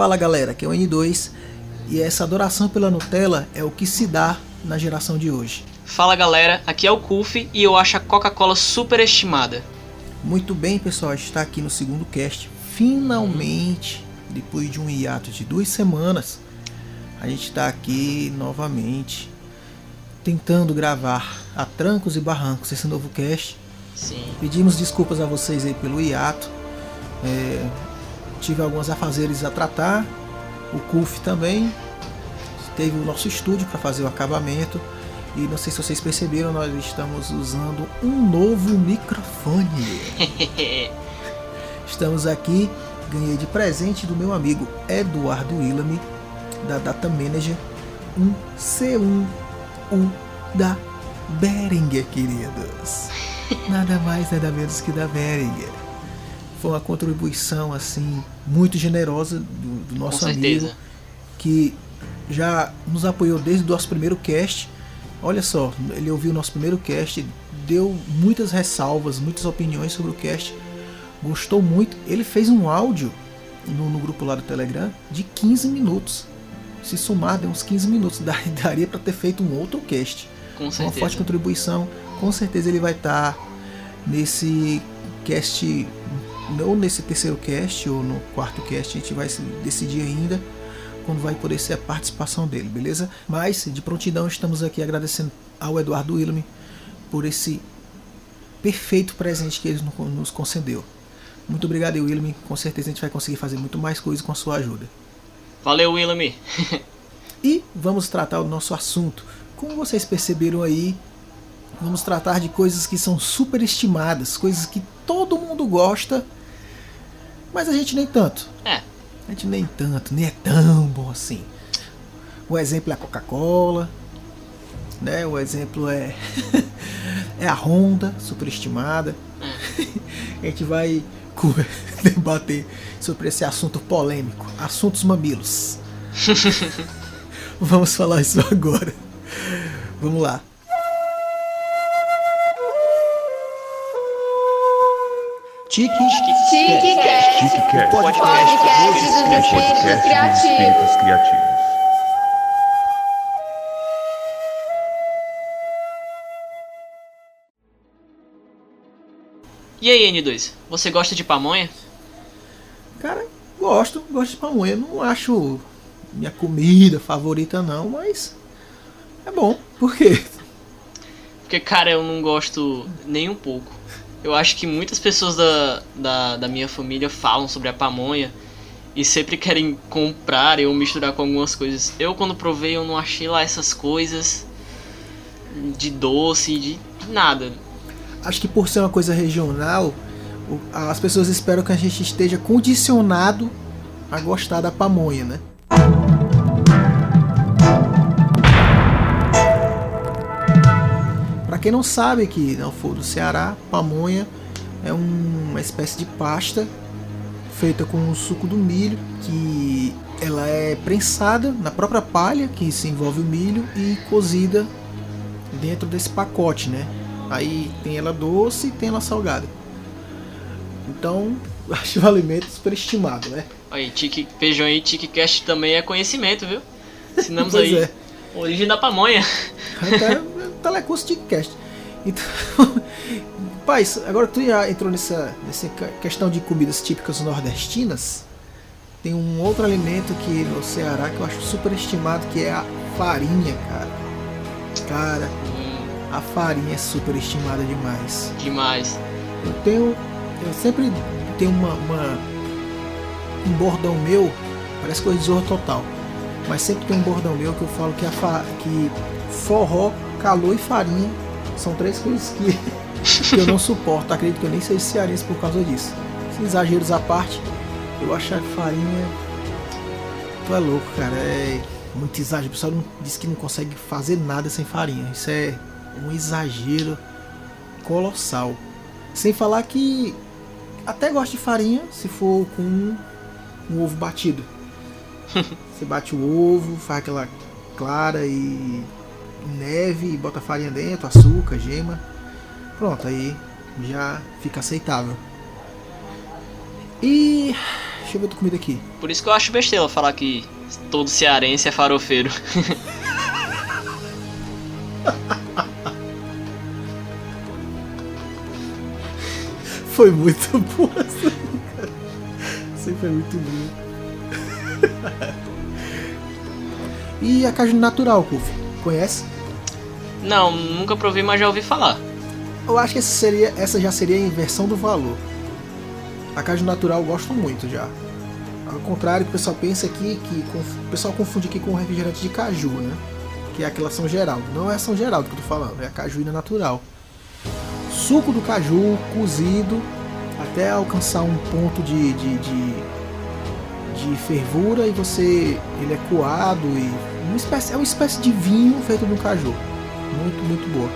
Fala galera, aqui é o N2 e essa adoração pela Nutella é o que se dá na geração de hoje. Fala galera, aqui é o Kuf e eu acho a Coca-Cola superestimada. Muito bem, pessoal, a gente está aqui no segundo cast. Finalmente, depois de um hiato de duas semanas, a gente está aqui novamente tentando gravar a trancos e barrancos esse novo cast. Sim. Pedimos desculpas a vocês aí pelo hiato. É, tive alguns afazeres a tratar. O CUF também. Teve o nosso estúdio para fazer o acabamento. E não sei se vocês perceberam, nós estamos usando um novo microfone. Estamos aqui, ganhei de presente do meu amigo Eduardo Willamy, da Data Manager, um C1U da Behringer, queridos. Nada mais, nada menos que da Behringer. Foi uma contribuição assim muito generosa do, do nosso Com amigo certeza. que já nos apoiou desde o nosso primeiro cast. Olha só, ele ouviu o nosso primeiro cast, deu muitas ressalvas, muitas opiniões sobre o cast, gostou muito. Ele fez um áudio no, no grupo lá do Telegram de 15 minutos. Se somar, deu uns 15 minutos. Dar- Daria para ter feito um outro cast. Com Uma certeza. forte contribuição. Com certeza ele vai estar nesse cast, ou nesse terceiro cast, ou no quarto cast, a gente vai decidir ainda quando vai poder ser a participação dele, beleza? Mas, de prontidão, estamos aqui agradecendo ao Eduardo Willamy por esse perfeito presente que ele no- nos concedeu. Muito obrigado, Willamy. Com certeza a gente vai conseguir fazer muito mais coisas com a sua ajuda. Valeu, Willamy. E vamos tratar o nosso assunto. Como vocês perceberam aí, vamos tratar de coisas que são superestimadas, coisas que todo mundo gosta, mas a gente nem tanto. É, A gente nem tanto, nem é tão bom assim. O exemplo é a Coca-Cola, né? O exemplo é é a Honda, superestimada. A gente vai debater sobre esse assunto polêmico, assuntos mamilos. Vamos falar isso agora. Vamos lá. Tique TicCast, TicCast, podcast dos espíritos podcast dos criativos. espíritos criativos. E aí, N2, você gosta de pamonha? Cara, gosto, gosto de pamonha. Não acho minha comida favorita não, mas é bom. Por quê? Porque, cara, eu não gosto nem um pouco. Eu acho que muitas pessoas da, da, da minha família falam sobre a pamonha e sempre querem comprar ou misturar com algumas coisas. Eu, quando provei, eu não achei lá essas coisas de doce, de nada. Acho que por ser uma coisa regional, as pessoas esperam que a gente esteja condicionado a gostar da pamonha, né? Quem não sabe que não for do Ceará, pamonha é um- uma espécie de pasta feita com o suco do milho, que ela é prensada na própria palha, que se envolve o milho, e cozida dentro desse pacote, né? Aí tem ela doce e tem ela salgada. Então, acho o alimento superestimado, né? Aí, tique, vejam aí, TicCast também é conhecimento, viu? Ensinamos aí é. origem da pamonha. Até telecurso de cast. Então, paz, agora tu já entrou nessa, nessa questão de comidas típicas nordestinas. Tem um outro alimento que no Ceará que eu acho superestimado, que é a farinha, cara. Cara, Hum, a farinha é superestimada demais. demais. Eu tenho. Eu sempre tenho uma, uma- um bordão meu, parece coisa de zorro total. Mas sempre tem um bordão meu que eu falo que, a fa, que forró, calor e farinha são três coisas que, que eu não suporto. Acredito que eu nem sei cearense por causa disso. Sem exageros à parte, eu acho a farinha. Tu é louco, cara. É muito exagero. O pessoal não, diz que não consegue fazer nada sem farinha. Isso é um exagero colossal. Sem falar que até gosto de farinha se for com um ovo batido. Você bate o ovo, faz aquela clara e neve e bota farinha dentro, açúcar, gema. Pronto, aí já fica aceitável. E Deixa eu ver tua comida aqui. Por isso que eu acho besteira falar que todo cearense é farofeiro. Foi muito boa essa aí, cara. Isso foi muito bom. e a caju natural, Kuf? Conhece? Não, nunca provei, mas já ouvi falar. Eu acho que essa, seria, essa já seria a inversão do valor. A caju natural eu gosto muito já. Ao contrário, que o pessoal pensa aqui que o pessoal confunde aqui com refrigerante de caju, né? Que é aquela São Geraldo. Não é São Geraldo que eu tô falando, é a cajuína natural. Suco do caju cozido até alcançar um ponto de, de, de, de fervura e você ele é coado e uma espécie, é uma espécie de vinho feito no caju. Muito, muito boa.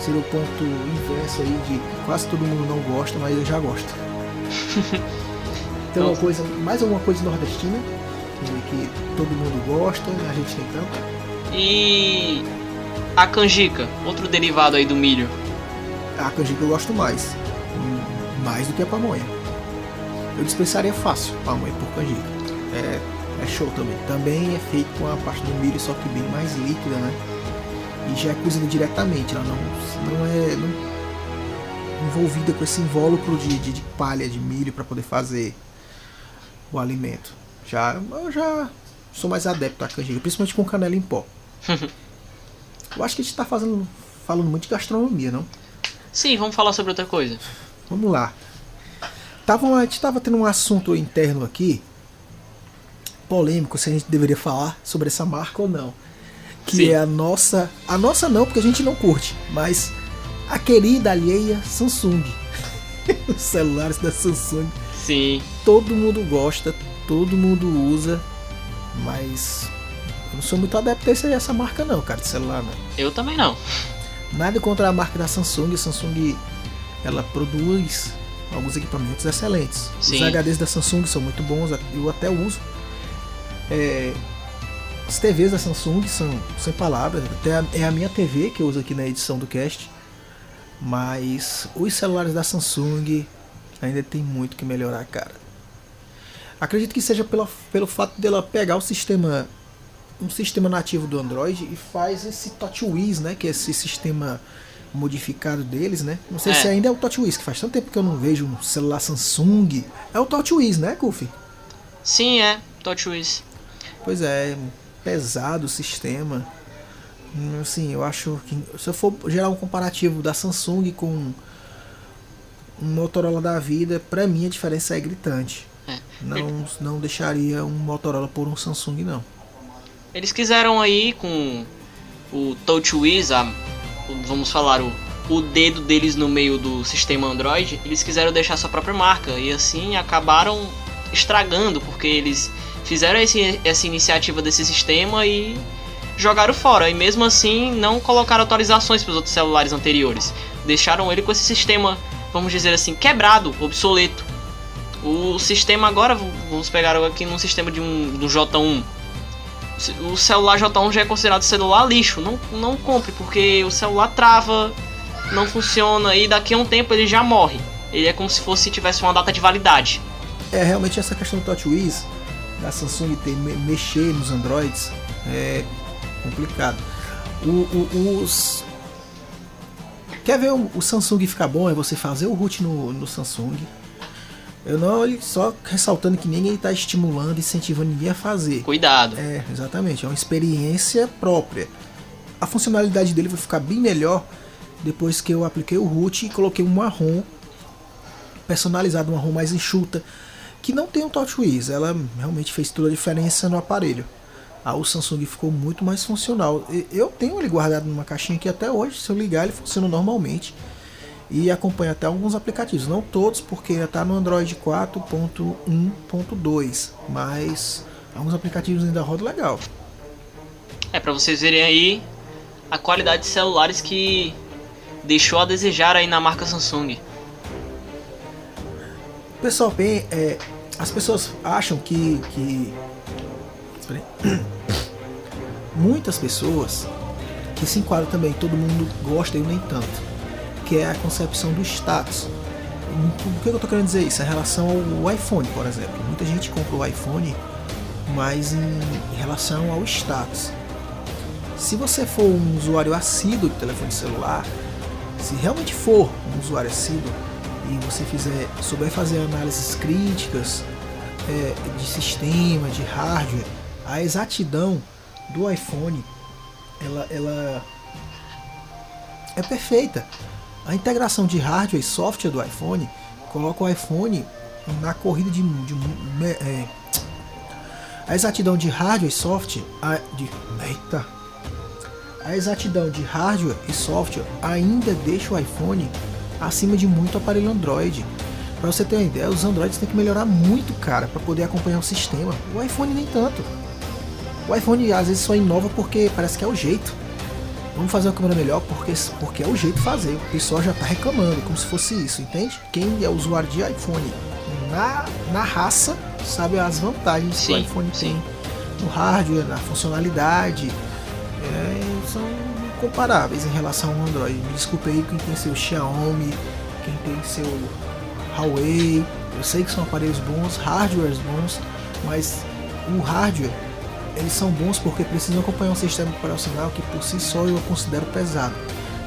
Seria o ponto inverso aí de quase todo mundo não gosta, mas eu já gosto. Tem uma coisa, mais alguma coisa nordestina que, que todo mundo gosta, a gente tem tanto. E a canjica, outro derivado aí do milho. A canjica eu gosto mais. Mais do que a pamonha. Eu dispensaria fácil pamonha por canjica. É show também. Também é feito com a parte do milho, só que bem mais líquida, né? E já é cozida diretamente. Ela não, não é não- envolvida com esse invólucro de, de, de palha de milho para poder fazer o alimento. Já, eu já sou mais adepto à canjica, principalmente com canela em pó. Eu acho que a gente tá fazendo, falando muito de gastronomia, não? Sim, vamos falar sobre outra coisa. Vamos lá. Tava, a gente estava tendo um assunto interno aqui, polêmico, se a gente deveria falar sobre essa marca ou não. Que Sim. é a nossa. A nossa não, porque a gente não curte, mas a querida alheia Samsung. Os celulares da Samsung. Sim, Todo mundo gosta, todo mundo usa, mas eu não sou muito adepto a essa marca não, cara, de celular não. eu também não. Nada contra a marca da Samsung. A Samsung ela produz alguns equipamentos excelentes. Os Sim. HDs da Samsung são muito bons, eu até uso. É, as TVs da Samsung são sem palavras. Até a- é a minha TV que eu uso aqui na edição do cast. Mas os celulares da Samsung ainda tem muito que melhorar, cara. Acredito que seja pela, pelo fato dela pegar o sistema um sistema nativo do Android e faz esse TouchWiz, né? Que é esse sistema modificado deles, né? Não sei É. se ainda é o TouchWiz, que faz tanto tempo que eu não vejo um celular Samsung. É o TouchWiz, né, Kufi? Sim, é, TouchWiz. Pois é, pesado o sistema. Hum, Assim, eu acho que se eu for gerar um comparativo da Samsung com um Motorola da vida, pra mim a diferença é gritante. É. Não, não deixaria um Motorola por um Samsung, não. Eles quiseram aí com o TouchWiz, a, vamos falar, o, o dedo deles no meio do sistema Android, eles quiseram deixar sua própria marca e assim acabaram estragando, porque eles fizeram esse, essa iniciativa desse sistema e jogaram fora. E mesmo assim não colocaram atualizações para os outros celulares anteriores. Deixaram ele com esse sistema, vamos dizer assim, quebrado, obsoleto. O sistema agora, vamos pegar aqui num sistema de um, do J1, o celular J1 já é considerado celular lixo. Não, não compre, porque o celular trava, não funciona e daqui a um tempo ele já morre. Ele é como se fosse tivesse uma data de validade. É, realmente essa questão do TouchWiz, da Samsung ter me- mexer nos Androids, é complicado. O, o- os... Quer ver o, o Samsung ficar bom? É você fazer o root no, no Samsung. Eu não só ressaltando que ninguém está estimulando, incentivando ninguém a fazer. Cuidado. É, exatamente, é uma experiência própria. A funcionalidade dele vai ficar bem melhor depois que eu apliquei o root e coloquei uma ROM personalizada, uma ROM mais enxuta, que não tem o TouchWiz. Ela realmente fez toda a diferença no aparelho. A o Samsung ficou muito mais funcional. Eu tenho ele guardado numa caixinha aqui até hoje. Se eu ligar, ele funciona normalmente. E acompanha até alguns aplicativos. Não todos, porque ainda está no Android 4.1.2. Mas alguns aplicativos ainda rodam legal. É pra vocês verem aí a qualidade de celulares que deixou a desejar aí na marca Samsung. Pessoal, bem, é, as pessoas acham que, que muitas pessoas que se enquadram também, todo mundo gosta e nem tanto, que é a concepção do status. Por que eu tô querendo dizer isso? Em relação ao iPhone, por exemplo. Muita gente compra o iPhone, mas em, em relação ao status. Se você for um usuário assíduo de telefone celular, se realmente for um usuário assíduo e você fizer, souber fazer análises críticas é, de sistema, de hardware, a exatidão do iPhone ela, ela é perfeita. A integração de hardware e software do iPhone coloca o iPhone na corrida de, de é, a exatidão de hardware e software a, de, eita, a exatidão de hardware e software ainda deixa o iPhone acima de muito aparelho Android. Para você ter uma ideia, os Androids têm que melhorar muito, cara, para poder acompanhar o sistema. O iPhone nem tanto. O iPhone às vezes só inova porque parece que é o jeito. Vamos fazer uma câmera melhor porque, porque é o jeito de fazer. O pessoal já está reclamando, como se fosse isso, entende? Quem é usuário de iPhone na, na raça sabe as vantagens sim, que o iPhone sim. tem no hardware, na funcionalidade. É, são comparáveis em relação ao Android. Me desculpe aí quem tem seu Xiaomi, quem tem seu Huawei. Eu sei que são aparelhos bons, hardwares bons, mas o hardware eles são bons porque precisam acompanhar um sistema operacional que por si só eu considero pesado.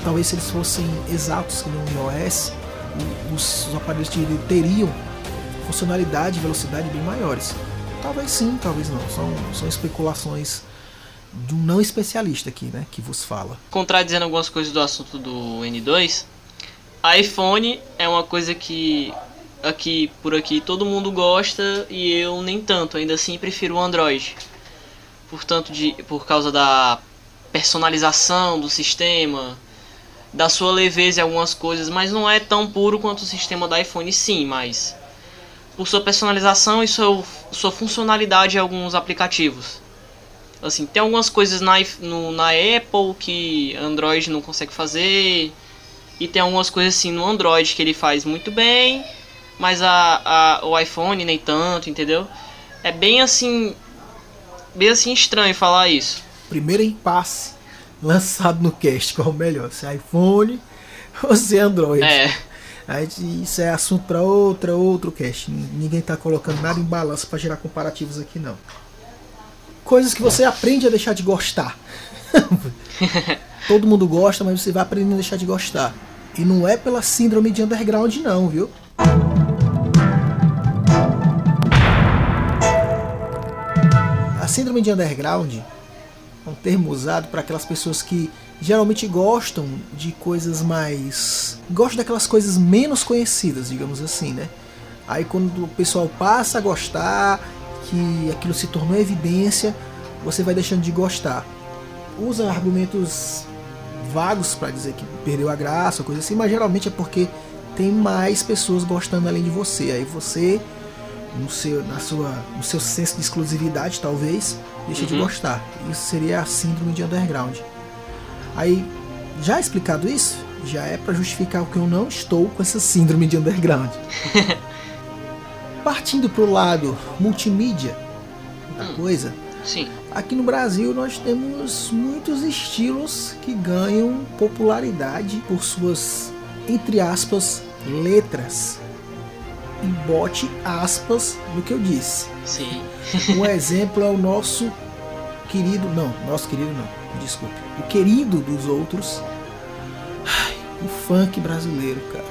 Talvez se eles fossem exatos no iOS, os, os aparelhos teriam funcionalidade e velocidade bem maiores. Talvez sim, talvez não. São, são especulações de um não especialista aqui, né, que vos fala. Contradizendo algumas coisas do assunto do N2, iPhone é uma coisa que aqui por aqui todo mundo gosta e eu nem tanto, ainda assim prefiro o Android portanto de por causa da personalização do sistema, da sua leveza em algumas coisas, mas não é tão puro quanto o sistema do iPhone sim, mas por sua personalização e sua, funcionalidade em alguns aplicativos. Assim, tem algumas coisas na, no, na Apple que Android não consegue fazer. E tem algumas coisas assim no Android que ele faz muito bem, mas a, a, o iPhone nem tanto, entendeu? É bem assim, bem assim estranho falar isso. Primeiro impasse lançado no cast, qual é o melhor? Se é iPhone ou se é Android? É. Aí, isso é assunto para outra, outro cast. Ninguém tá colocando nada em balança para gerar comparativos aqui não. Coisas que você aprende a deixar de gostar. Todo mundo gosta, mas você vai aprendendo a deixar de gostar. E não é pela síndrome de underground não, viu? A síndrome de underground é um termo usado para aquelas pessoas que geralmente gostam de coisas mais. gostam daquelas coisas menos conhecidas, digamos assim, né? Aí quando o pessoal passa a gostar, que aquilo se tornou evidência, você vai deixando de gostar. Usa argumentos vagos para dizer que perdeu a graça, coisa assim, mas geralmente é porque tem mais pessoas gostando além de você. Aí você no seu, na sua, no seu senso de exclusividade, talvez, deixa uhum. de gostar. Isso seria a síndrome de underground. Aí, já explicado isso, já é para justificar o que eu não estou com essa síndrome de underground. Partindo para o lado multimídia da hum, coisa, sim. aqui no Brasil nós temos muitos estilos que ganham popularidade por suas, entre aspas, letras e bote aspas no que eu disse. Sim. um exemplo é o nosso querido, não, nosso querido não, desculpe, o querido dos outros, ai, o funk brasileiro, cara.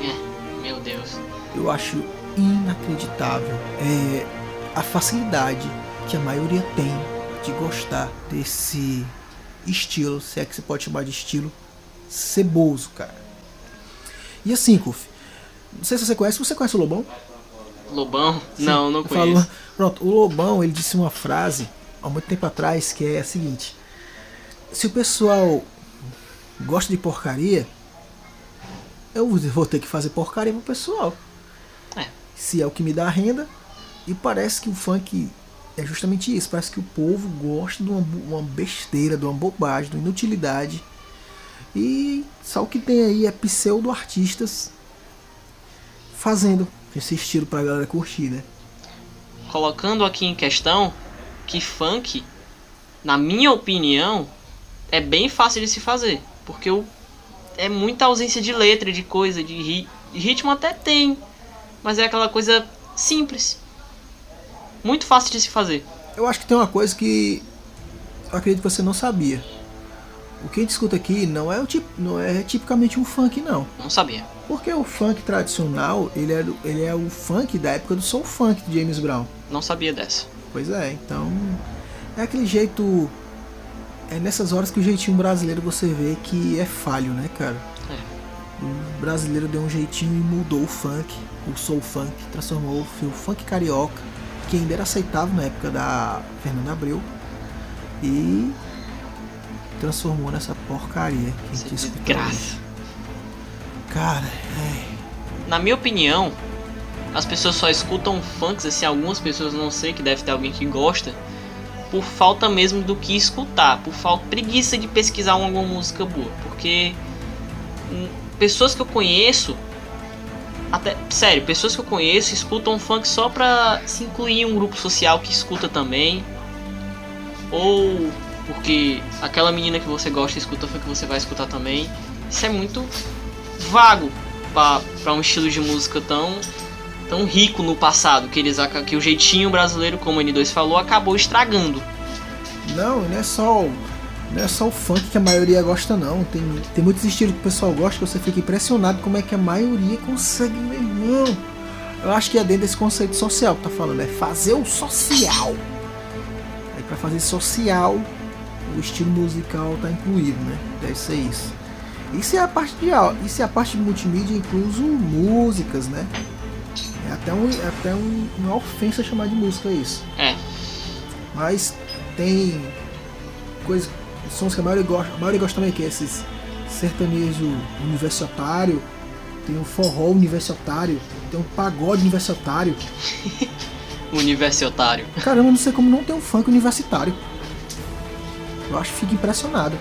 É, meu Deus. Eu acho inacreditável é, a facilidade que a maioria tem de gostar desse estilo, se é que se pode chamar de estilo, ceboso, cara. E assim, Kuf, não sei se você conhece. Você conhece o Lobão? Lobão? Sim, não, não conheço. Falo, pronto, o Lobão ele disse uma frase há muito tempo atrás que é a seguinte: Se o pessoal gosta de porcaria, eu vou ter que fazer porcaria pro pessoal. Se é o que me dá renda. E parece que o funk é justamente isso. Parece que o povo gosta de uma, uma besteira, de uma bobagem, de uma inutilidade. E só o que tem aí é pseudo-artistas fazendo esse estilo pra galera curtir, né? Colocando aqui em questão que funk, na minha opinião, é bem fácil de se fazer. Porque o, é muita ausência de letra, de coisa, de ri, ritmo até tem, mas é aquela coisa simples. Muito fácil de se fazer. Eu acho que tem uma coisa que eu acredito que você não sabia. O que a gente escuta aqui não é, o tip, não é tipicamente um funk, não. Não sabia. Porque o funk tradicional, ele é, ele é o funk da época do soul funk de James Brown. Não sabia dessa. Pois é, então é aquele jeito. É nessas horas que o jeitinho brasileiro você vê que é falho, né, cara? É. O brasileiro deu um jeitinho e mudou o funk, o soul funk, transformou o funk carioca, que ainda era aceitável na época da Fernanda Abreu, e transformou nessa porcaria que a gente é desgraça. Cara, é. Na minha opinião, as pessoas só escutam funks, assim, algumas pessoas não sei que deve ter alguém que gosta, por falta mesmo do que escutar, por falta preguiça de pesquisar uma, alguma música boa, porque hum, pessoas que eu conheço até, sério, pessoas que eu conheço escutam funk só pra se incluir em um grupo social que escuta também. Ou porque aquela menina que você gosta escuta funk você vai escutar também. Isso é muito vago para um estilo de música tão tão rico no passado que eles que o jeitinho brasileiro, como o N2 falou, acabou estragando. Não, não é só não é só o funk que a maioria gosta não. Tem, tem muitos estilos que o pessoal gosta que você fica impressionado como é que a maioria consegue, meu irmão. Eu acho que é dentro desse conceito social que tá falando, é fazer o social. Aí pra fazer social, o estilo musical tá incluído, né? Deve ser isso. Isso é a parte de isso é a parte de multimídia, incluso músicas, né? É até, um, é até um- uma ofensa chamar de música isso. É, Mas tem coisas, sons que a maioria gosta, a maioria gosta também que é esses sertanejo universitário, tem o forró universitário, tem o pagode universitário. universitário. Caramba, não sei como não tem um funk universitário. Eu acho que fico impressionado.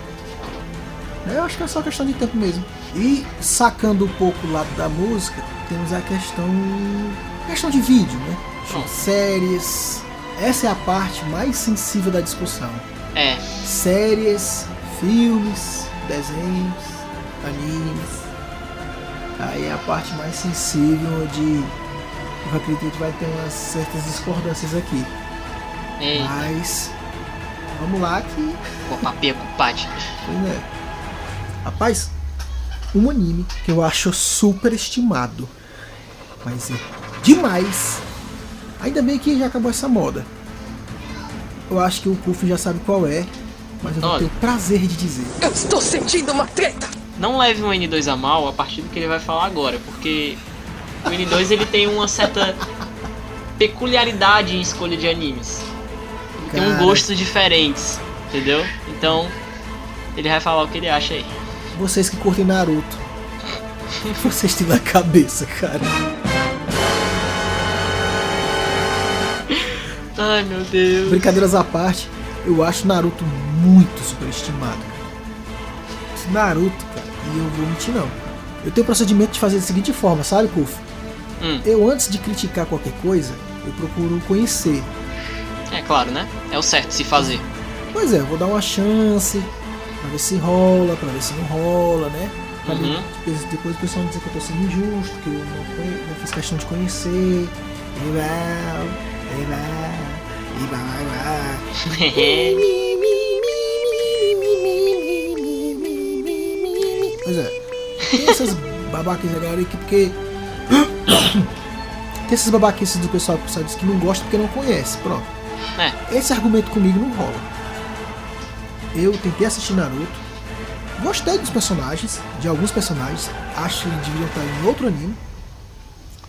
Eu acho que é só questão de tempo mesmo. E sacando um pouco o lado da música, temos a questão questão de vídeo, né? Séries. Essa é a parte mais sensível da discussão. É, séries, filmes, desenhos, animes. Aí é a parte mais sensível onde eu acredito que vai ter umas certas discordâncias aqui. é, Mas vamos lá que. pô, papinha compadre. Pois é. Rapaz, um anime que eu acho super estimado. Mas é demais. Ainda bem que já acabou essa moda. Eu acho que o Puff já sabe qual é. Mas eu Olha. ter o prazer de dizer. Eu estou sentindo uma treta! Não leve o N2 a mal a partir do que ele vai falar agora, porque o N2 ele tem uma certa peculiaridade em escolha de animes. Ele tem um Cara. gostos diferentes, entendeu? Então, ele vai falar o que ele acha aí. Vocês que curtem Naruto. O que vocês têm na cabeça, cara? Ai meu Deus. Brincadeiras à parte, eu acho Naruto muito superestimado. Naruto, cara, e eu vou mentir não. Eu tenho o procedimento de fazer da seguinte forma, sabe, Kuf? Hum. Eu antes de criticar qualquer coisa, eu procuro conhecer. É claro, né? É o certo se fazer. Pois é, eu vou dar uma chance pra ver se rola, pra ver se não rola, né? Pra Uhum. depois, depois o pessoal dizer que eu tô sendo injusto, que eu não, não fiz questão de conhecer. E vai, Pois é. Tem essas babaquices galera aqui porque. Tem essas babaquices do pessoal que diz que não gosta porque não conhece. Pronto. é, Esse argumento comigo não rola. Eu tentei assistir Naruto. Gostei dos personagens, de alguns personagens. Acho que deveriam estar em outro anime.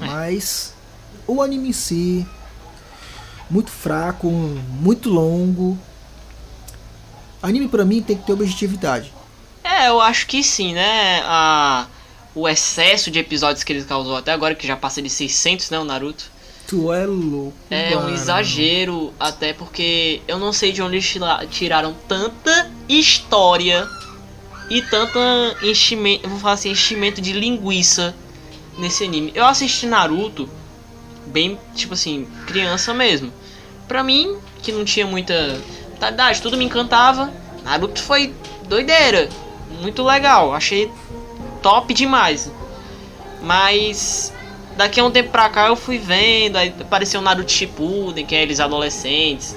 É. Mas o anime em si, muito fraco, muito longo. Anime pra mim tem que ter objetividade. é, eu acho que sim, né? A, o excesso de episódios que ele causou até agora, que já passa de 600, né? O Naruto. Tu é louco. É um mano. exagero, até porque eu não sei de onde eles tira- tiraram tanta história e tanta enchimento, vou falar assim, enchimento de linguiça nesse anime. Eu assisti Naruto bem, tipo assim, criança mesmo. Pra mim, que não tinha muita idade, tudo me encantava. Naruto foi doideira, muito legal, achei top demais. Mas daqui a um tempo pra cá eu fui vendo, aí apareceu o Naruto Shippuden, que é eles adolescentes.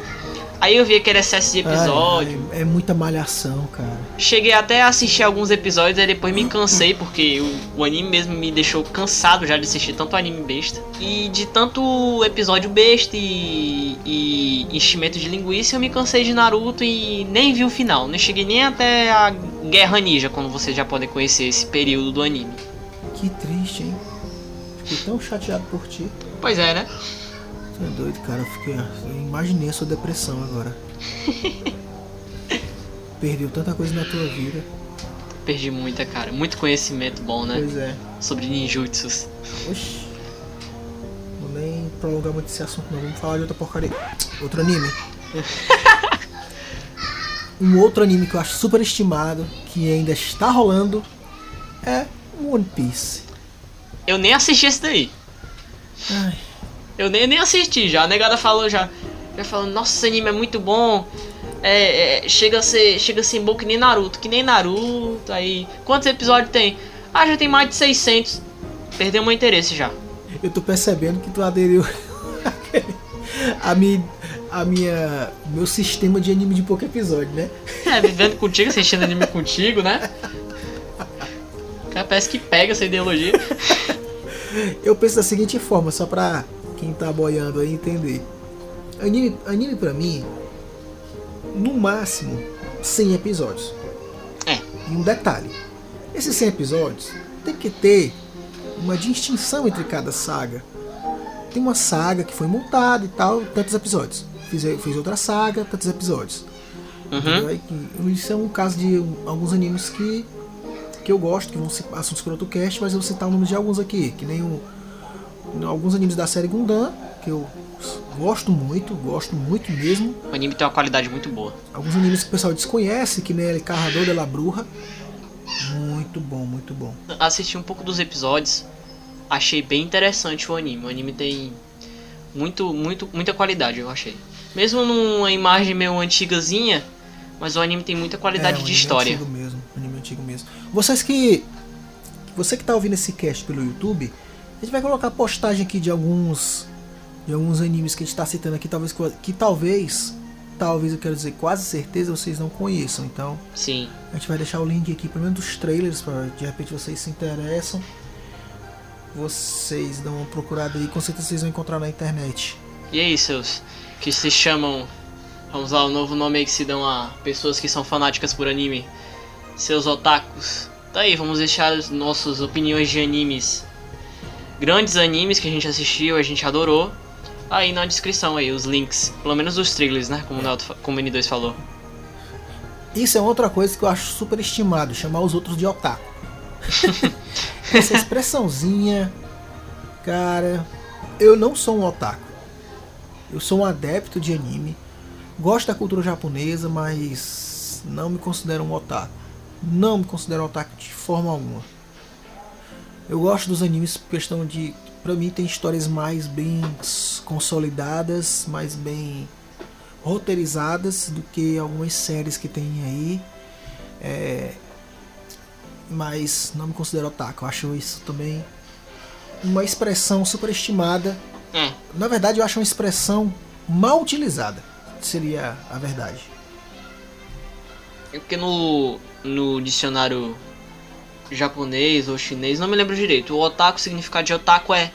Aí eu vi aquele excesso de episódio. Ai, ai, é muita malhação, cara. Cheguei até a assistir alguns episódios, aí depois me cansei, porque o, o anime mesmo me deixou cansado já de assistir tanto anime besta. E de tanto episódio besta e, e enchimento de linguiça, eu me cansei de Naruto e nem vi o final. Não cheguei nem até a Guerra Ninja, quando vocês já podem conhecer esse período do anime. Que triste, hein? Fiquei tão chateado por ti. Pois é, né? Você é doido, cara. Eu, fiquei, eu imaginei a sua depressão agora. Perdeu tanta coisa na tua vida. Perdi muita, cara. Muito conhecimento bom, né? Pois é. Sobre ninjutsus. Oxi. Vou nem prolongar muito esse assunto, não. Vamos falar de outra porcaria. Outro anime. um outro anime que eu acho super estimado, que ainda está rolando, é One Piece. Eu nem assisti esse daí. Ai, Eu nem, nem assisti já. A negada falou já. Já falando, nossa, esse anime é muito bom. É, é, chega a ser. Chega a ser bom que nem Naruto. Que nem Naruto. Aí. Quantos episódios tem? Ah, já tem mais de 600. Perdeu meu interesse já. eu tô percebendo que tu aderiu a minha, a minha, meu sistema de anime de pouco episódio, né? É, vivendo contigo, assistindo anime contigo, né? Cara, parece que pega essa ideologia. Eu penso da seguinte forma, só pra quem tá boiando aí entender. Anime, anime pra mim, no máximo, 100 episódios. É. E um detalhe: esses 100 episódios tem que ter uma distinção entre cada saga. Tem uma saga que foi montada e tal, tantos episódios. Fiz, fiz outra saga, tantos episódios. Uhum. Isso é um caso de alguns animes que, que eu gosto, que vão ser assuntos para outro cast, mas eu vou citar o nome de alguns aqui, que nem o, alguns animes da série Gundam, que eu gosto muito, gosto muito mesmo. O anime tem uma qualidade muito boa. Alguns animes que o pessoal desconhece, que nem El Carrador de la Bruja. Muito bom, muito bom. Assisti um pouco dos episódios. Achei bem interessante o anime. O anime tem muito, muito, muita qualidade, eu achei. Mesmo numa imagem meio antigazinha, mas o anime tem muita qualidade É, um de anime história. Antigo mesmo, um anime antigo mesmo. Vocês que. Você que tá ouvindo esse cast pelo YouTube, a gente vai colocar postagem aqui de alguns. De alguns animes que a gente tá citando aqui, talvez. Que talvez. Talvez eu quero dizer, quase certeza vocês não conheçam. Então, Sim. a gente vai deixar o link aqui, pelo menos dos trailers, para de repente vocês se interessam. Vocês dão uma procurada aí, com certeza vocês vão encontrar na internet. E aí, seus que se chamam. Vamos lá, o novo nome aí que se dão a pessoas que são fanáticas por anime. Seus otakus. Tá aí, vamos deixar as nossas opiniões de animes. Grandes animes que a gente assistiu, a gente adorou. Aí na descrição aí, os links. Pelo menos os trailers, né? Como o, Nelto, fa- como o N2 falou. Isso é outra coisa que eu acho super estimado, chamar os outros de otaku. Essa expressãozinha, cara, eu não sou um otaku. Eu sou um adepto de anime. Gosto da cultura japonesa, mas não me considero um otaku. Não me considero um otaku de forma alguma. Eu gosto dos animes por questão de. Pra mim, tem histórias mais bem consolidadas, mais bem roteirizadas do que algumas séries que tem aí. É, mas não me considero otaku. Eu acho isso também uma expressão superestimada. É, Na verdade, eu acho uma expressão mal utilizada. Seria a verdade. é porque no, no dicionário japonês ou chinês, não me lembro direito. O otaku, o significado de otaku é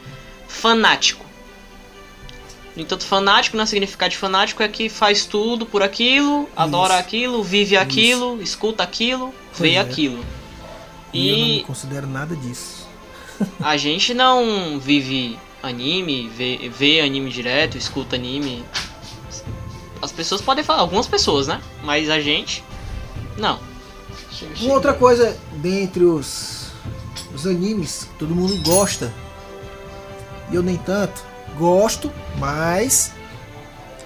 fanático. No entanto, fanático, né? O significado de fanático é que faz tudo por aquilo, adora aquilo, vive aquilo, escuta aquilo, vê é. aquilo. E, eu não me E considero nada disso. a gente não vive anime, vê, vê anime direto, escuta anime. As pessoas podem falar, algumas pessoas, né? Mas a gente, não. Uma outra coisa dentre os, os animes que todo mundo gosta, e eu nem tanto, gosto, mas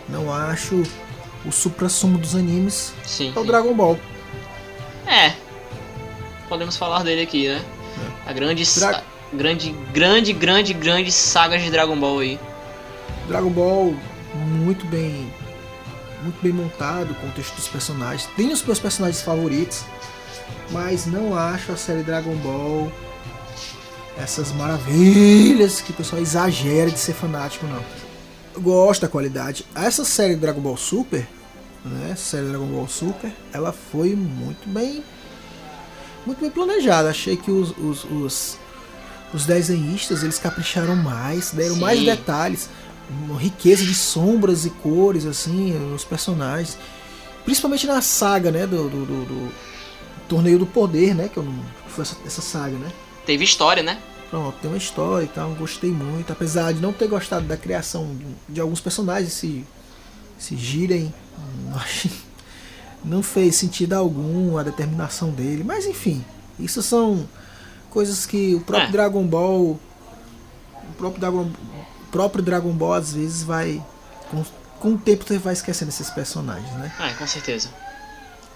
não acho o supra-sumo dos animes Sim. é o sim. Dragon Ball. É. Podemos falar dele aqui, né? A grande, Dra- grande, grande, grande, grande saga de Dragon Ball aí. Dragon Ball muito bem muito bem montado, o contexto dos personagens. Tem os meus personagens favoritos, mas não acho a série Dragon Ball essas maravilhas que o pessoal exagera de ser fanático, não. Eu gosto da qualidade. Essa série Dragon Ball Super, né? Essa série Dragon Ball Super, ela foi muito bem. Muito bem planejada. Achei que os, os, os, os desenhistas eles capricharam mais, deram Sim. mais detalhes, riqueza de sombras e cores, assim, nos personagens. Principalmente na saga, né? Do, do- do Torneio do Poder, né? Que, não, que foi essa, essa saga, né? Teve história, né? Pronto, tem uma história e tal, gostei muito, apesar de não ter gostado da criação de, de alguns personagens, se, se girem, não, não fez sentido algum a determinação dele, mas enfim, isso são coisas que o próprio É. Dragon Ball, o próprio Dragon, o próprio Dragon Ball às vezes vai, com, com o tempo você vai esquecendo esses personagens, né? É, com certeza.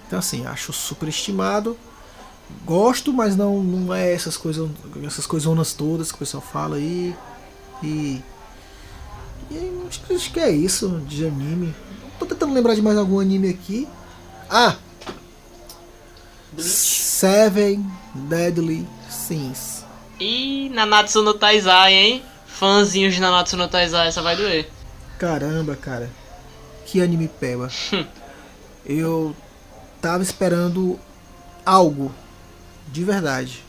Então assim, acho super estimado. Gosto, mas não, não é essas coisas, essas coisonas todas que o pessoal fala aí. E. E acho que, é isso de anime. Tô tentando lembrar de mais algum anime aqui. Ah! Seven Deadly Sins. E Nanatsu no Taizai, hein? Fãzinhos de Nanatsu no Taizai, essa vai doer. Caramba, cara. Que anime peba. Eu tava esperando algo de verdade.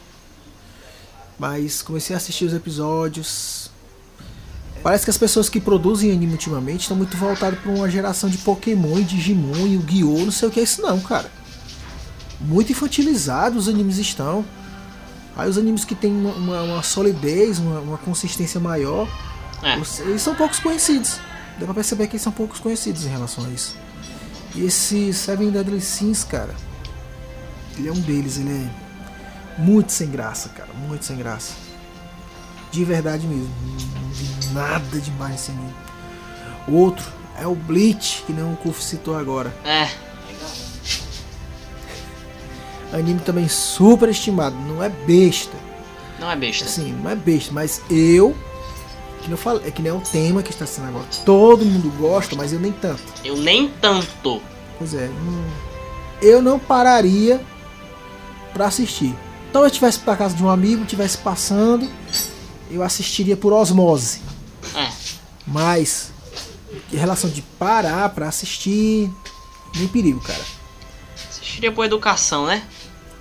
Mas comecei a assistir os episódios. Parece que as pessoas que produzem anime ultimamente estão muito voltadas para uma geração de Pokémon, Digimon e Yu-Gi-Oh! Não sei o que é isso não, cara. Muito infantilizados os animes estão. Aí os animes que têm uma, uma- uma solidez, uma, uma consistência maior, É. eles são poucos conhecidos. Dá pra perceber que eles são poucos conhecidos em relação a isso. E esse Seven Deadly Sins, cara, ele é um deles, ele é muito sem graça, cara, muito sem graça. De verdade mesmo, não vi nada demais nesse anime. Outro é o Bleach, que nem o Kuf citou agora. É, Anime também super estimado, não é besta. não é besta. Assim, não é besta, mas eu, que não falo, é que nem é o tema que está sendo agora. Todo mundo gosta, mas eu nem tanto. Eu nem tanto. Pois é, não- eu não pararia pra assistir. Então eu estivesse pra casa de um amigo, estivesse passando, eu assistiria por osmose. É, Mas em relação de parar pra assistir, nem perigo, cara. assistiria por educação, né?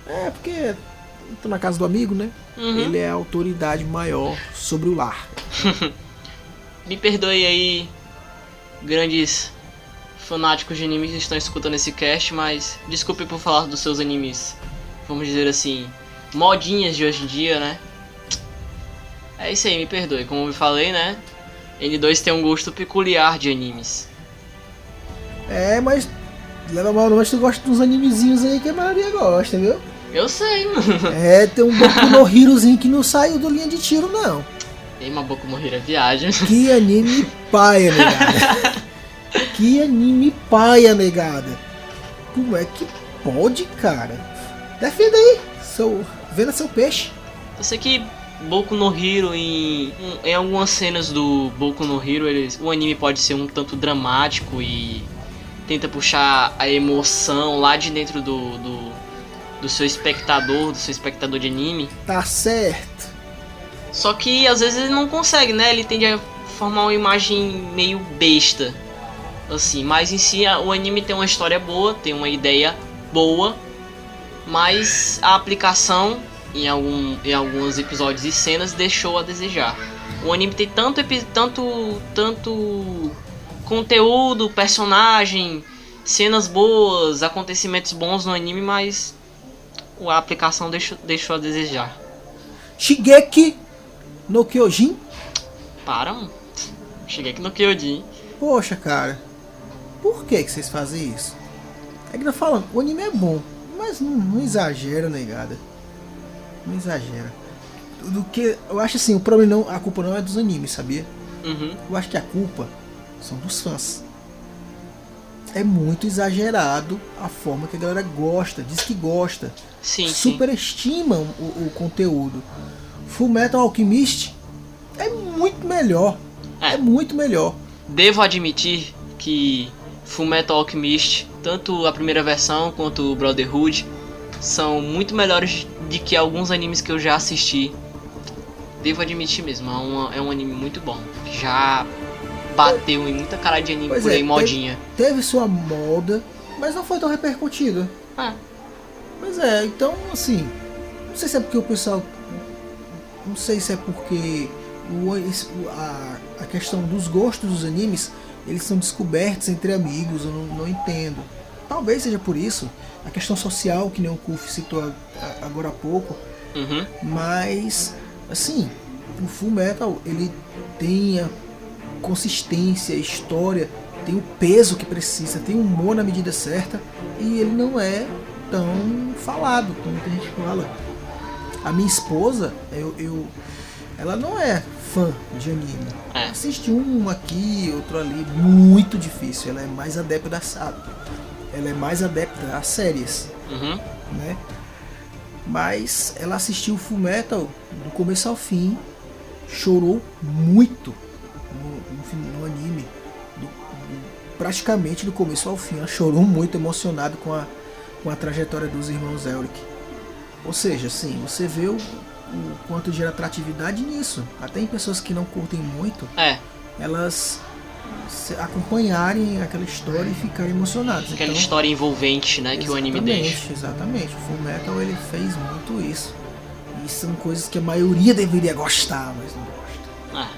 É, porque eu tô na casa do amigo, né? Uhum. Ele é a autoridade maior sobre o lar. Me perdoe aí, grandes fanáticos de anime que estão escutando esse cast, mas desculpe por falar dos seus animes, vamos dizer assim, modinhas de hoje em dia, né? É isso aí, me perdoe. Como eu falei, né? N2 tem um gosto peculiar de animes. É, mas leva mal mas tu gosta dos animezinhos aí que a maioria gosta, viu? Eu sei, mano. É, tem um Boku no Herozinho que não saiu do linha de tiro, não. Tem uma boca morrer a viagem. Que anime paia, negada. que anime paia, negada. Como é que pode, cara? Defenda aí, seu. Venda seu peixe. Eu sei que Boku no Hero, em, em algumas cenas do Boku no Hero, eles, o anime pode ser um tanto dramático e tenta puxar a emoção lá de dentro do, do, do seu espectador, do seu espectador de anime. Tá certo. Só que às vezes ele não consegue, né? Ele tende a formar uma imagem meio besta. Assim, mas em si o anime tem uma história boa, tem uma ideia boa, mas a aplicação em, algum, em alguns episódios e cenas deixou a desejar. O anime tem tanto, tanto, tanto conteúdo, personagem, cenas boas, acontecimentos bons no anime, mas a aplicação deixou, deixou a desejar. Shigeki no Kyojin. Para, mano. Aqui no Kyojin. Poxa, cara. Por que, que vocês fazem isso? É que eu falando, o anime é bom, mas não, não exagera, negada. Não exagera. Do que eu acho assim, o problema não, a culpa não é dos animes, sabia? Uhum. Eu acho que a culpa são dos fãs. É muito exagerado a forma que a galera gosta, diz que gosta, Sim, sim. superestimam o, o conteúdo. Full Metal Alchemist é muito melhor, É. é muito melhor. Devo admitir que Fullmetal Alchemist, tanto a primeira versão quanto o Brotherhood, são muito melhores de que alguns animes que eu já assisti. devo admitir mesmo, é, uma- é um anime muito bom. Já bateu em muita cara de anime Pois por é, aí, modinha. Teve sua moda, mas não foi tão repercutida. Ah, Mas é, então assim, não sei se é porque o pessoal. Não sei se é porque o, a, a questão dos gostos dos animes, eles são descobertos entre amigos, eu não, não entendo. Talvez seja por isso, a questão social, que nem o Kuf citou a- a- agora há pouco, uhum. mas assim, o Full Metal ele tem consistência, a história, tem o peso que precisa, tem humor na medida certa e ele não é tão falado como muita gente fala. A minha esposa, eu, eu- ela não é fã de anime. É. Assiste um aqui, outro ali, muito difícil. Ela é mais adepta da sa- ela é mais adepta às séries Uhum. né? Mas ela assistiu Full Metal do começo ao fim, chorou muito no, no, no anime, do- do- praticamente do começo ao fim. Ela chorou muito emocionado com a, com a trajetória dos irmãos Elric. Ou seja, assim, você vê o, o quanto gera atratividade nisso. Até em pessoas que não curtem muito, É, elas se- acompanharem aquela história e ficarem emocionadas. aquela Então, história envolvente, né, que o anime deixa. Exatamente, o Full Metal ele fez muito isso. E são coisas que a maioria deveria gostar, mas não gosta. Ah,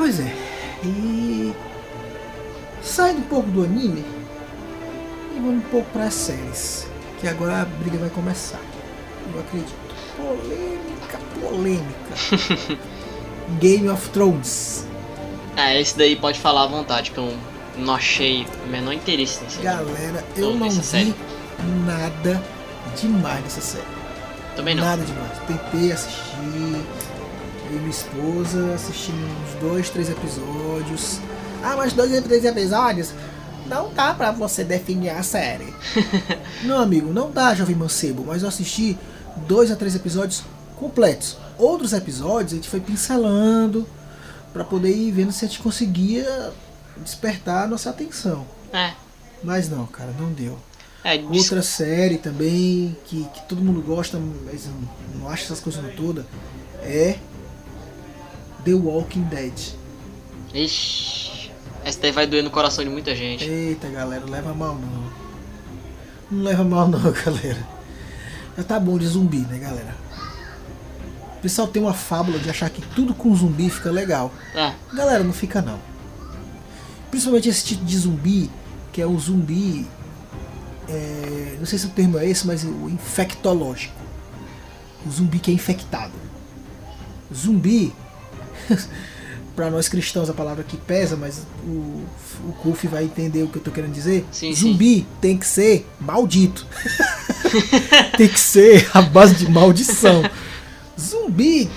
Pois é. E saindo um pouco do anime e vamos um pouco para as séries, que agora a briga vai começar. Eu acredito. Polêmica, polêmica. Game of Thrones. é, esse daí pode falar à vontade, que eu não achei o menor interesse nesse anime. Galera, eu Não, não nessa vi série. nada demais nessa série. Também não. Nada demais. Tentei assistir. E minha esposa assistimos uns dois, três episódios. Ah, mas dois, três episódios? Não dá pra você definir a série. não, amigo, não dá, jovem mancebo. Mas eu assisti dois a três episódios completos. Outros episódios a gente foi pincelando pra poder ir vendo se a gente conseguia despertar a nossa atenção. É, Mas não, cara, não deu. é, Outra série também que, que todo mundo gosta, mas eu não acho essas coisas não toda, é The Walking Dead. Ixi, essa daí vai doer no coração de muita gente. Eita galera, leva mal não. Não leva mal não, galera. Já tá bom de zumbi, né, galera? O pessoal tem uma fábula de achar que tudo com zumbi fica legal. É, Galera, não fica não. Principalmente esse tipo de zumbi, que é o zumbi. é, não sei se o termo é esse, mas o infectológico. O zumbi que é infectado. Zumbi, para nós cristãos a palavra que pesa, mas o, o Kuf vai entender o que eu tô querendo dizer. Sim, zumbi tem que ser maldito. tem que ser a base de maldição. Zumbi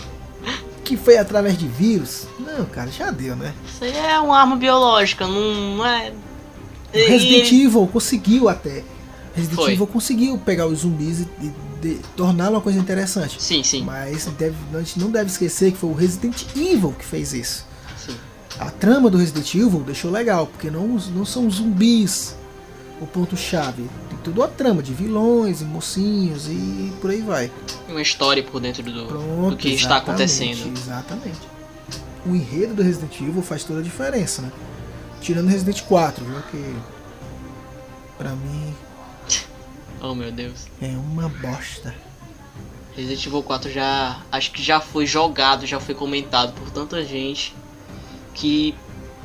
que foi através de vírus. Não, cara, já deu, né? isso aí é uma arma biológica, não, não é. Resident Evil conseguiu até. Resident Foi. Evil conseguiu pegar os zumbis e, e torná-lo uma coisa interessante. Sim, sim, Mas deve- a gente não deve esquecer que foi o Resident Evil que fez isso. sim. A trama do Resident Evil deixou legal, porque não, não são zumbis o ponto-chave. Tem toda a trama de vilões e mocinhos e por aí vai. Uma história por dentro do, Pronto, do que está acontecendo. Exatamente. O enredo do Resident Evil faz toda a diferença, né? Tirando Resident 4, viu? Que pra mim Oh meu Deus. é uma bosta. Resident Evil 4 já. Acho que já foi jogado, já foi comentado por tanta gente que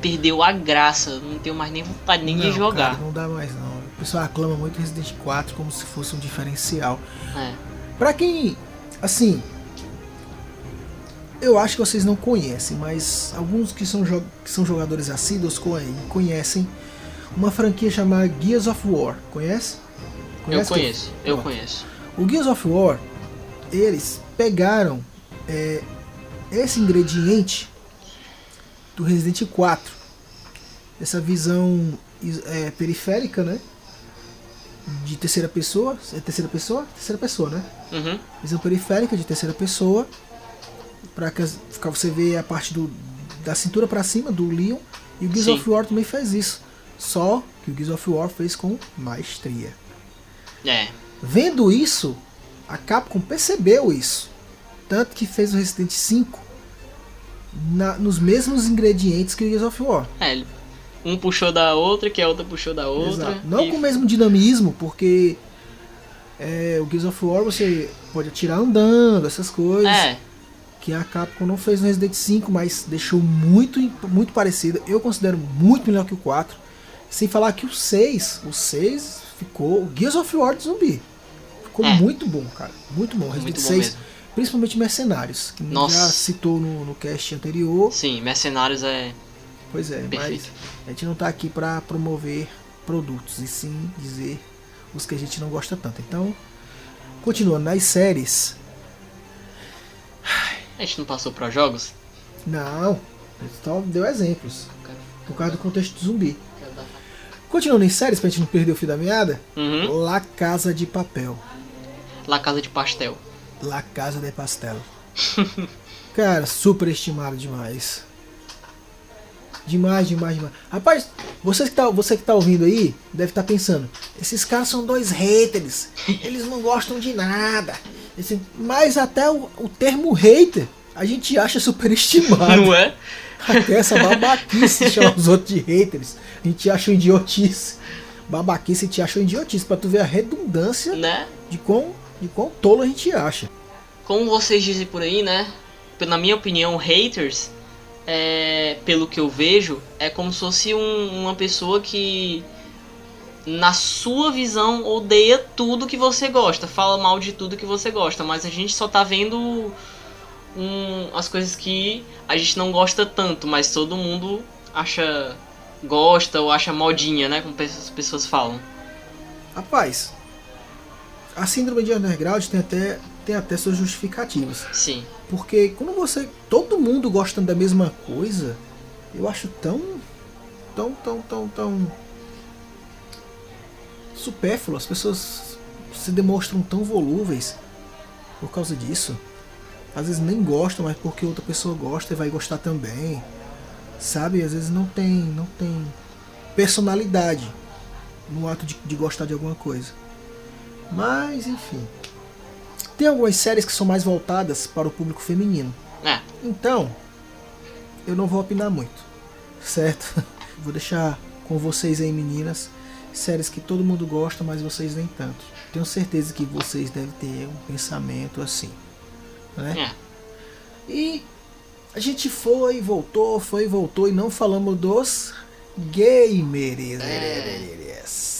perdeu a graça. Não tenho mais nem vontade nem de Não, jogar. cara, não dá mais não. O pessoal aclama muito Resident 4 como se fosse um diferencial. É. Pra quem, assim, eu acho que vocês não conhecem, mas alguns que são, que são jogadores assíduos conhe- conhecem uma franquia chamada Gears of War. Conhece? Eu Conhece, conheço, eu Pronto. conheço. O Gears of War, eles pegaram é, esse ingrediente do Resident 4, essa visão is- é, periférica, né? De terceira pessoa, é terceira pessoa? Terceira pessoa, né? Uhum. Visão periférica de terceira pessoa, para ficar você ver a parte do, da cintura para cima do Leon. E o Gears Sim. of War também faz isso, só que o Gears of War fez com maestria. É. Vendo isso, a Capcom percebeu isso. Tanto que fez o Resident 5 na- nos mesmos ingredientes que o Gears of War. É, um puxou da outra, que a outra puxou da outra. Exato. Não e- com o mesmo dinamismo, porque é, o Gears of War você pode atirar andando, essas coisas. É, Que a Capcom não fez no Resident 5, mas deixou muito, muito parecido. Eu considero muito melhor que o 4. Sem falar que o 6, o 6 ficou. O Gears of War de zumbi. Ficou É. muito bom, cara. Muito bom. Resident Muito bom 6, mesmo. principalmente Mercenários, que Nossa. já citou no, no cast anterior. sim, Mercenários é. Pois é, mas Perfeito. a gente não tá aqui pra promover produtos, e sim dizer os que a gente não gosta tanto. Então, continuando nas séries. A gente não passou pra jogos? Não, a gente só deu exemplos. Por causa do contexto do zumbi. Continuando em séries, pra gente não perder o fio da meada. Uhum. La Casa de Papel. La Casa de Pastel. La Casa de Pastel. Cara, super estimado demais. Demais, demais, demais. Rapaz, você que tá, você que tá ouvindo aí, deve estar pensando: esses caras são dois haters. Eles não gostam de nada. Esse- mas até o, o termo hater a gente acha superestimado. Não é? Até essa babaquice de chamar os outros de haters. A gente acha um idiotice. Babaquice a gente acha um idiotice. Pra tu ver a redundância Né? de quão, de quão tolo a gente acha. Como vocês dizem por aí, né? Na minha opinião, haters, é, pelo que eu vejo, é como se fosse um- uma pessoa que, na sua visão, odeia tudo que você gosta, fala mal de tudo que você gosta, mas a gente só tá vendo um- as coisas que a gente não gosta tanto, mas todo mundo acha gosta ou acha modinha, né? Como as pessoas falam. Rapaz, a síndrome de underground tem até, tem até suas justificativas. Sim. Porque quando você. Todo mundo gosta da mesma coisa, eu acho tão. tão, tão, tão, tão. supérfluo. As pessoas se demonstram tão volúveis por causa disso. Às vezes nem gostam, mas porque outra pessoa gosta e vai gostar também. Sabe? Às vezes não tem. não tem personalidade no ato de, de gostar de alguma coisa. Mas enfim. Tem algumas séries que são mais voltadas para o público feminino. É. Então, eu não vou opinar muito, certo? Vou deixar com vocês aí, meninas, séries que todo mundo gosta, mas vocês nem tanto. Tenho certeza que vocês devem ter um pensamento assim, né? É. E a gente foi, voltou, foi, voltou e não falamos dos gamers.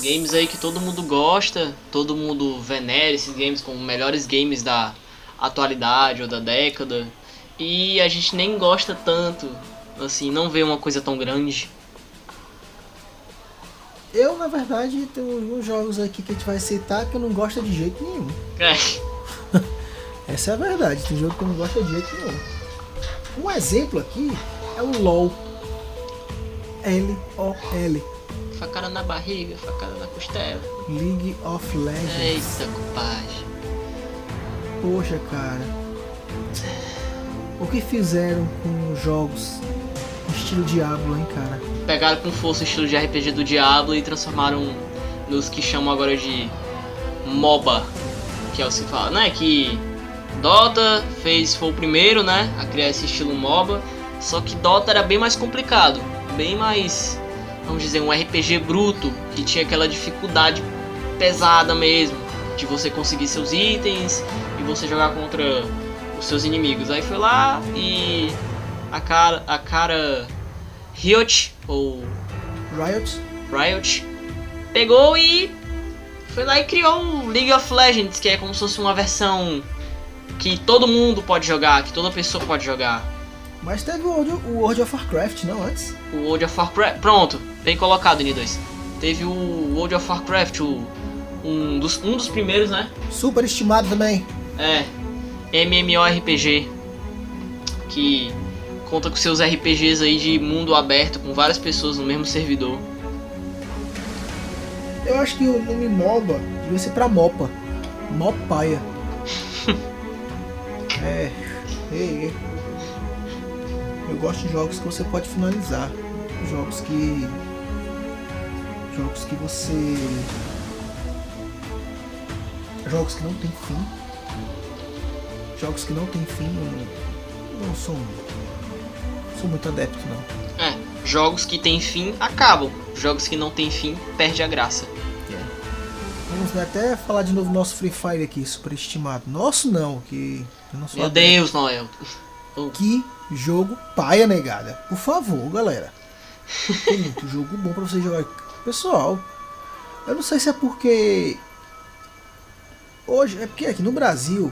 Games aí que todo mundo gosta, todo mundo venera esses games como melhores games da atualidade ou da década. E a gente nem gosta tanto, assim, não vê uma coisa tão grande. Eu, na verdade, tenho alguns jogos aqui que a gente vai citar que eu não gosto de jeito nenhum. É, Essa é a verdade, tem jogo que eu não gosto de jeito nenhum. Um exemplo aqui é o LOL. L-O-L. facada na barriga, facada na costela. League of Legends. Eita, compadre. Poxa, cara. O que fizeram com os jogos estilo Diablo, hein, cara? Pegaram com força o estilo de RPG do Diablo e transformaram nos que chamam agora de MOBA, que é o que se fala, né? Que Dota fez foi o primeiro, né, a criar esse estilo MOBA, só que Dota era bem mais complicado, bem mais, vamos dizer, um RPG bruto, que tinha aquela dificuldade pesada mesmo, de você conseguir seus itens e você jogar contra os seus inimigos. Aí foi lá e a cara, a cara Riot ou Riot? Riot pegou e foi lá e criou o League of Legends, que é como se fosse uma versão que todo mundo pode jogar, que toda pessoa pode jogar. Mas teve o World, o World of Warcraft, não antes? O World of Warcraft, pronto, bem colocado, N2. Teve o World of Warcraft, o, um, dos, um dos primeiros, né? Super estimado também. É, MMORPG, que conta com seus RPGs aí de mundo aberto, com várias pessoas no mesmo servidor. Eu acho que o nome MOBA devia ser pra Mopa. Mopaia. É. Ei. Eu gosto de jogos que você pode finalizar. Jogos que. Jogos que você. Jogos que não tem fim. Jogos que não tem fim. Eu não sou. sou muito adepto, não. É, jogos que tem fim acabam. Jogos que não tem fim perde a graça. Vamos até falar de novo nosso Free Fire aqui, superestimado. Nosso não, que eu não sou Meu adepto. Deus, Noel. Que jogo paia, negada. Por favor, galera. Tem muito jogo bom pra você jogar. Pessoal, eu não sei se é porque. Hoje, é porque aqui no Brasil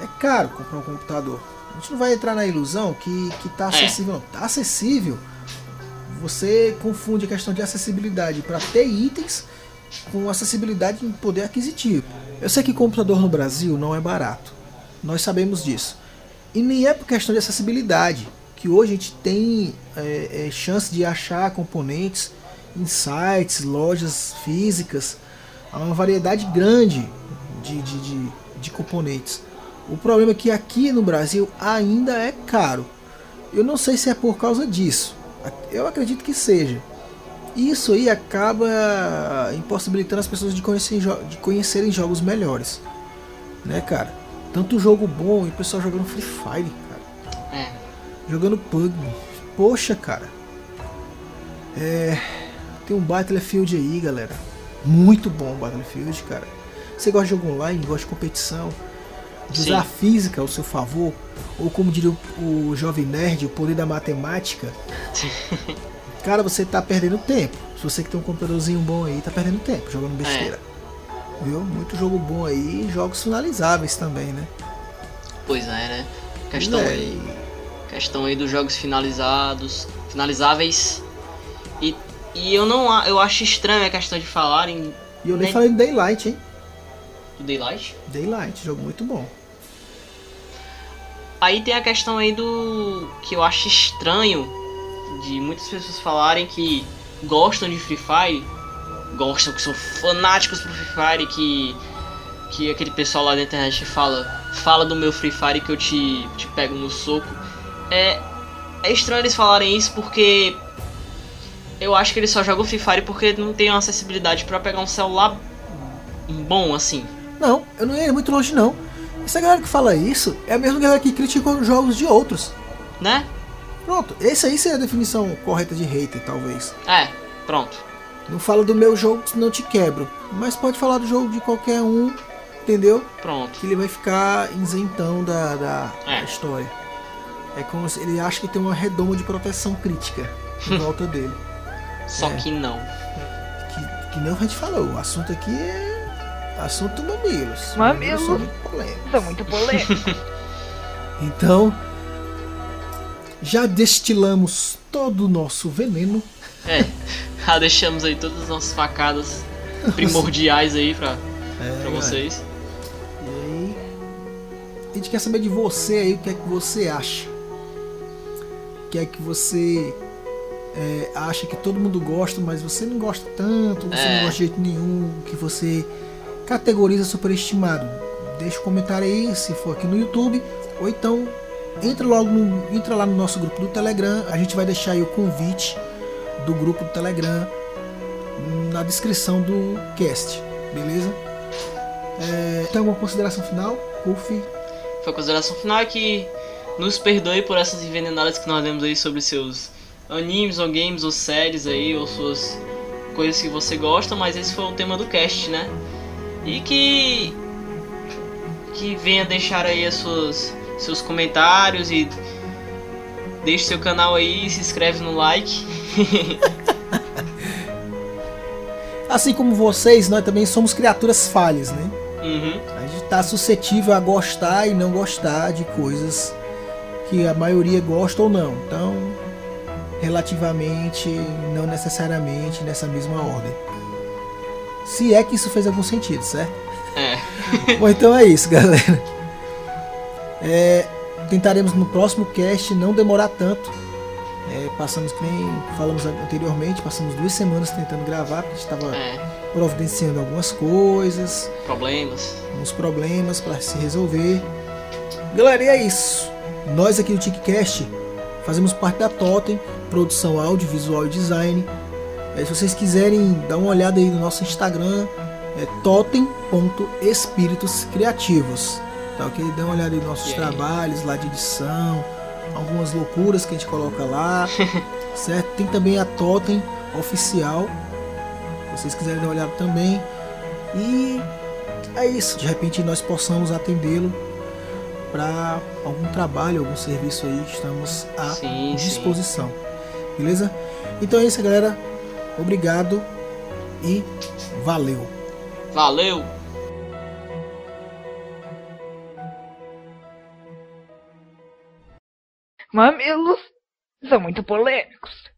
é caro comprar um computador. A gente não vai entrar na ilusão que, que tá acessível, não. Tá acessível. Você confunde a questão de acessibilidade para ter itens com acessibilidade em poder aquisitivo. Eu sei que computador no Brasil não é barato. Nós sabemos disso. E nem é por questão de acessibilidade, que hoje a gente tem é, é, chance de achar componentes em sites, lojas físicas, há uma variedade grande de, de, de, de componentes. O problema é que aqui no Brasil ainda é caro. Eu não sei se é por causa disso. Eu acredito que seja. Isso aí acaba impossibilitando as pessoas de conhecerem, jo- de conhecerem jogos melhores. Né, cara? Tanto jogo bom e o pessoal jogando Free Fire, cara. É. Jogando PUBG. Poxa, cara. É. Tem um Battlefield aí, galera. Muito bom o Battlefield, cara. Você gosta de jogo online, gosta de competição, de Sim. usar a física ao seu favor, ou como diria o, o jovem nerd, o poder da matemática. Cara, você tá perdendo tempo. Se você que tem um computadorzinho bom aí, tá perdendo tempo jogando besteira. Viu? Muito jogo bom aí, jogos finalizáveis também, né? Pois é, né? Questão É, aí. Questão aí dos jogos finalizados. Finalizáveis. E, e eu não eu acho estranho a questão de falarem E eu nem Nem- falei do Daylight, hein? do Daylight. Daylight, jogo muito bom. Aí tem a questão aí do. que eu acho estranho de muitas pessoas falarem que gostam de Free Fire, gostam, que são fanáticos pro Free Fire, que. que aquele pessoal lá da internet fala. Fala do meu Free Fire que eu te, te pego no soco. É. É estranho eles falarem isso porque. Eu acho que eles só jogam Free Fire porque não tem uma acessibilidade pra pegar um celular bom assim. Não, eu não ia muito longe não. Essa galera que fala isso é a mesma galera que critica os jogos de outros. Né? Pronto, esse aí seria a definição correta de hater, talvez. É, pronto. Não fala do meu jogo, senão te quebro. Mas pode falar do jogo de qualquer um, entendeu? Pronto. Que ele vai ficar isentão da, da, É. da história. É como se ele acha que tem uma redoma de proteção crítica em volta dele. Só É. que não. Que, que nem a gente falou, o assunto aqui é assunto mamilos. Mamilos. são muito polêmicos. Tá muito polêmico. Então, já destilamos todo o nosso veneno. É, já deixamos aí todas as nossas facadas primordiais aí pra, É, pra vocês. E aí, a gente quer saber de você aí, o que é que você acha. O que é que você é, acha que todo mundo gosta, mas você não gosta tanto, você É. não gosta de jeito nenhum, que você categoriza superestimado. Deixa um comentário aí, se for aqui no YouTube, ou então entra logo no, entra lá no nosso grupo do Telegram, a gente vai deixar aí o convite do grupo do Telegram na descrição do cast, beleza? É, tem alguma consideração final? Foi a consideração final é que nos perdoe por essas envenenadas que nós demos aí sobre seus animes ou games ou séries aí, ou suas coisas que você gosta, mas esse foi o tema do cast, né? E que que venha deixar aí as suas seus comentários e deixe seu canal aí, se inscreve no like. Assim como vocês, nós também somos criaturas falhas, né? uhum. A gente está suscetível a gostar e não gostar de coisas que a maioria gosta ou não. Então, relativamente, não necessariamente nessa mesma ordem. Se é que isso fez algum sentido, certo? É. Bom, então é isso, galera. É, tentaremos no próximo cast não demorar tanto. É, passamos, que nem falamos anteriormente, passamos duas semanas tentando gravar, porque a gente estava É. providenciando algumas coisas, Problemas. uns problemas para se resolver. Galera, e é isso. Nós aqui do TicCast fazemos parte da Totem, produção audiovisual e design. É, se vocês quiserem dar uma olhada aí no nosso Instagram, é totem.espíritos criativos. Tá ok? Dá uma olhada nos nossos aí? trabalhos lá de edição, algumas loucuras que a gente coloca lá, certo? Tem também a Totem oficial, se vocês quiserem dar uma olhada também. E é isso, de repente nós possamos atendê-lo para algum trabalho, algum serviço aí, estamos à Sim, disposição. Beleza? Então é isso, galera. Obrigado e valeu. Valeu! Mamilos são muito polêmicos.